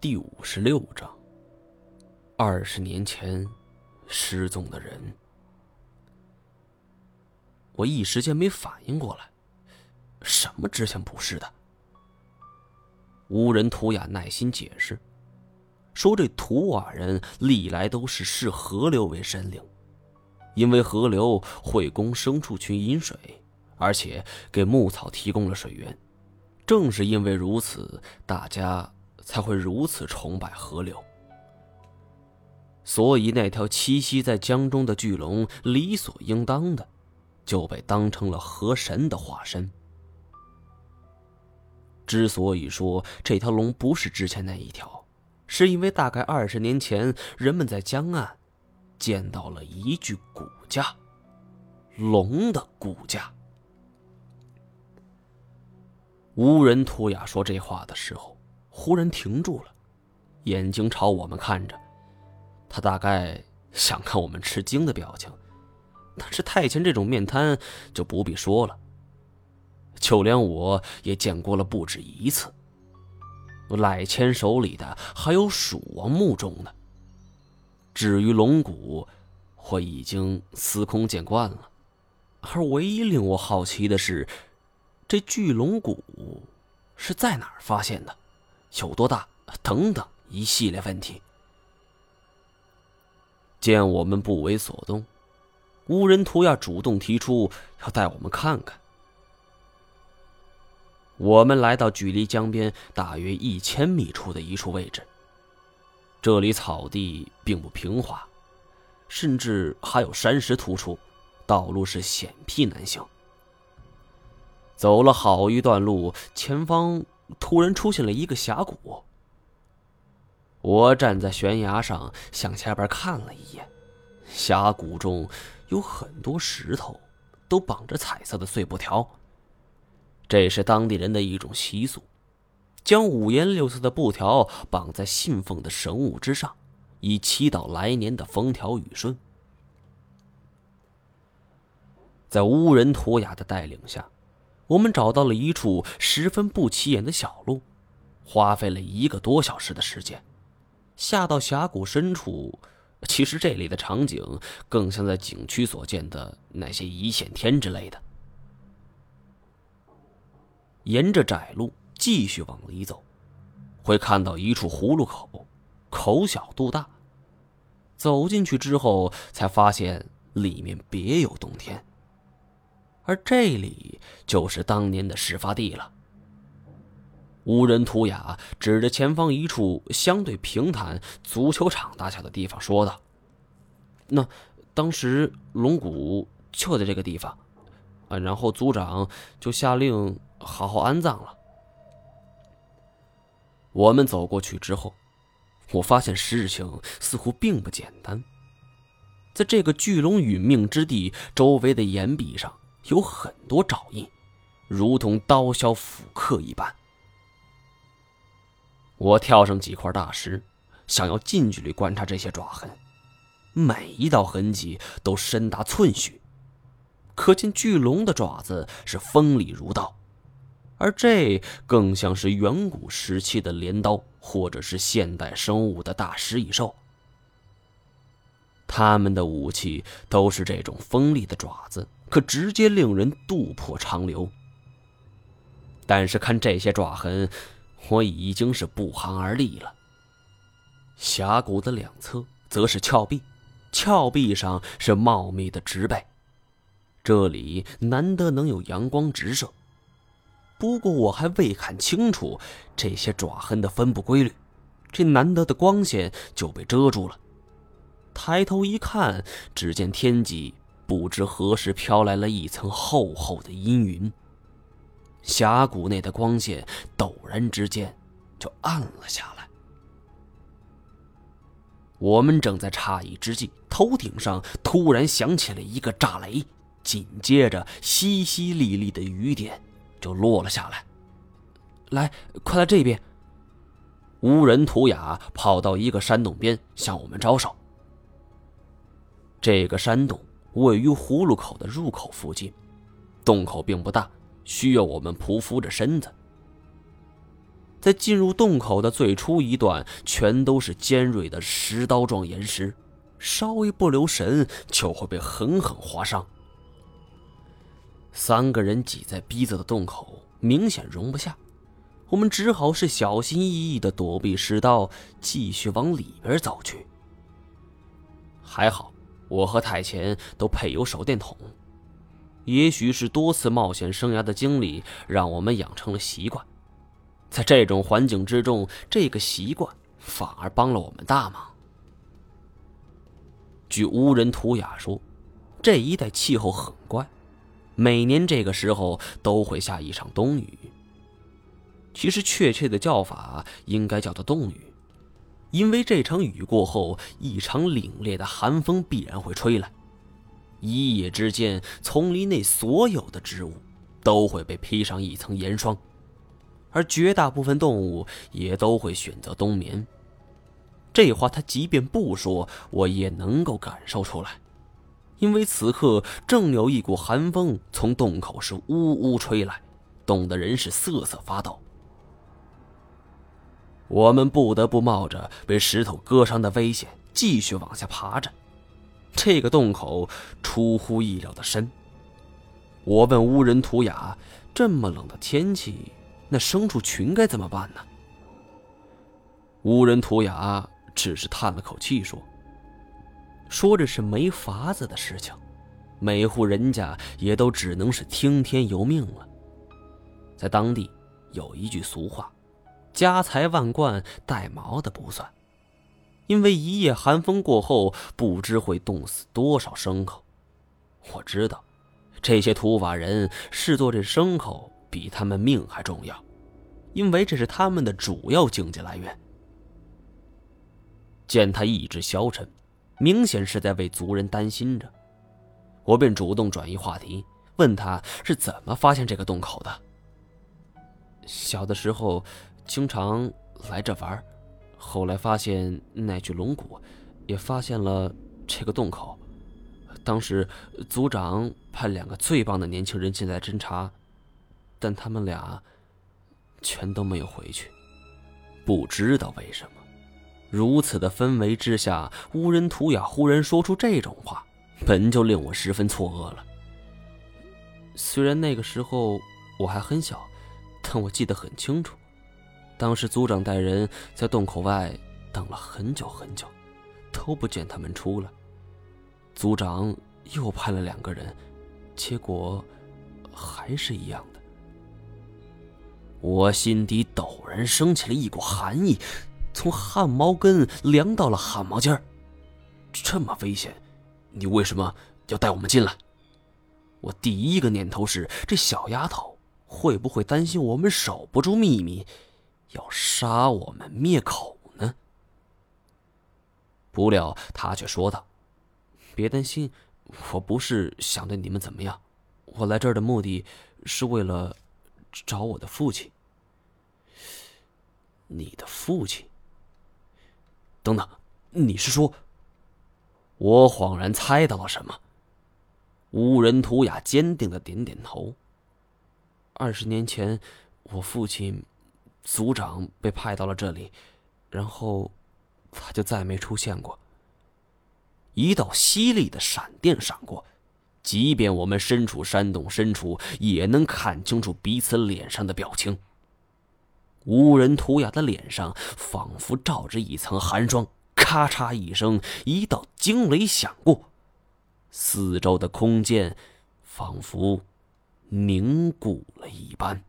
第五十六章：二十年前失踪的人。我一时间没反应过来，什么之前不是的？乌人图雅耐心解释，说这图瓦人历来都是视河流为神灵，因为河流会供牲畜群饮水，而且给牧草提供了水源。正是因为如此，大家才会如此崇拜河流。所以那条栖息在江中的巨龙，理所应当的就被当成了河神的化身。之所以说这条龙不是之前那一条，是因为大概二十年前，人们在江岸见到了一具骨架，龙的骨架。无人图雅说这话的时候，忽然停住了，眼睛朝我们看着。他大概想看我们吃惊的表情，但是太监这种面瘫就不必说了。就连我也见过了不止一次。赖谦手里的还有蜀王墓中呢。至于龙骨，我已经司空见惯了，而唯一令我好奇的是。这巨龙骨是在哪儿发现的？有多大？等等一系列问题。见我们不为所动，乌人图亚主动提出要带我们看看。我们来到距离江边大约一千米处的一处位置。这里草地并不平滑，甚至还有山石突出，道路是险僻难行。走了好一段路，前方突然出现了一个峡谷。我站在悬崖上向下边看了一眼，峡谷中有很多石头，都绑着彩色的碎布条。这是当地人的一种习俗，将五颜六色的布条绑在信奉的神物之上，以祈祷来年的风调雨顺。在乌人图雅的带领下。我们找到了一处十分不起眼的小路，花费了一个多小时的时间，下到峡谷深处。其实这里的场景更像在景区所见的那些一线天之类的。沿着窄路继续往里走，会看到一处葫芦口，口小肚大。走进去之后，才发现里面别有洞天。而这里就是当年的事发地了。乌人图雅指着前方一处相对平坦、足球场大小的地方说道：“那当时龙骨就在这个地方，啊，然后族长就下令好好安葬了。”我们走过去之后，我发现事情似乎并不简单。在这个巨龙殒命之地周围的岩壁上。有很多爪印，如同刀削斧刻一般。我跳上几块大石，想要近距离观察这些爪痕。每一道痕迹都深达寸许，可见巨龙的爪子是锋利如刀，而这更像是远古时期的镰刀，或者是现代生物的大食蚁兽。他们的武器都是这种锋利的爪子。可直接令人肚破肠流。但是看这些爪痕，我已经是不寒而栗了。峡谷的两侧则是峭壁，峭壁上是茂密的植被，这里难得能有阳光直射。不过我还未看清楚这些爪痕的分布规律，这难得的光线就被遮住了。抬头一看，只见天际。不知何时飘来了一层厚厚的阴云，峡谷内的光线陡然之间就暗了下来。我们正在诧异之际，头顶上突然响起了一个炸雷，紧接着淅淅沥沥的雨点就落了下来。来，快来这边！乌人图雅跑到一个山洞边，向我们招手。这个山洞。位于葫芦口的入口附近，洞口并不大，需要我们匍匐着身子。在进入洞口的最初一段，全都是尖锐的石刀状岩石，稍微不留神就会被狠狠划伤。三个人挤在逼仄的洞口，明显容不下，我们只好是小心翼翼的躲避石刀，继续往里边走去。还好，我和太前都配有手电筒，也许是多次冒险生涯的经历，让我们养成了习惯。在这种环境之中，这个习惯反而帮了我们大忙。据乌人图雅说，这一带气候很怪，每年这个时候都会下一场冬雨。其实确切的叫法应该叫做冻雨，因为这场雨过后，一场凛冽的寒风必然会吹来，一夜之间，丛林内所有的植物都会被披上一层严霜。而绝大部分动物也都会选择冬眠。这话他即便不说，我也能够感受出来，因为此刻正有一股寒风从洞口是呜呜吹来，冻得人是瑟瑟发抖。我们不得不冒着被石头割伤的危险，继续往下爬着。这个洞口出乎意料的深。我问乌人图雅：“这么冷的天气？”那牲畜群该怎么办呢？乌人图雅只是叹了口气说：“说这是没法子的事情，每户人家也都只能是听天由命了。在当地有一句俗话：‘家财万贯带毛的不算’，因为一夜寒风过后，不知会冻死多少牲口。我知道，这些土瓦人视作这牲口。”比他们命还重要，因为这是他们的主要经济来源。见他意志消沉，明显是在为族人担心着，我便主动转移话题，问他是怎么发现这个洞口的。小的时候经常来这玩，后来发现那具龙骨，也发现了这个洞口。当时族长派两个最棒的年轻人进来侦查。但他们俩全都没有回去，不知道为什么。如此的氛围之下，乌人图雅忽然说出这种话，本就令我十分错愕了。虽然那个时候我还很小，但我记得很清楚，当时族长带人在洞口外等了很久很久，都不见他们出来。族长又派了两个人，结果还是一样的。我心底陡然升起了一股寒意，从汗毛根凉到了汗毛尖儿。这么危险，你为什么要带我们进来？我第一个念头是，这小丫头会不会担心我们守不住秘密，要杀我们灭口呢？不料他却说道：“别担心，我不是想对你们怎么样。我来这儿的目的是为了……”找我的父亲。你的父亲？等等，你是说？我恍然猜到了什么。乌人图雅坚定的点点头。二十年前，我父亲族长被派到了这里，然后他就再没出现过。一道犀利的闪电闪过。即便我们身处山洞深处，也能看清楚彼此脸上的表情。无人图雅的脸上仿佛罩着一层寒霜，咔嚓一声，一道惊雷响过，四周的空间仿佛凝固了一般。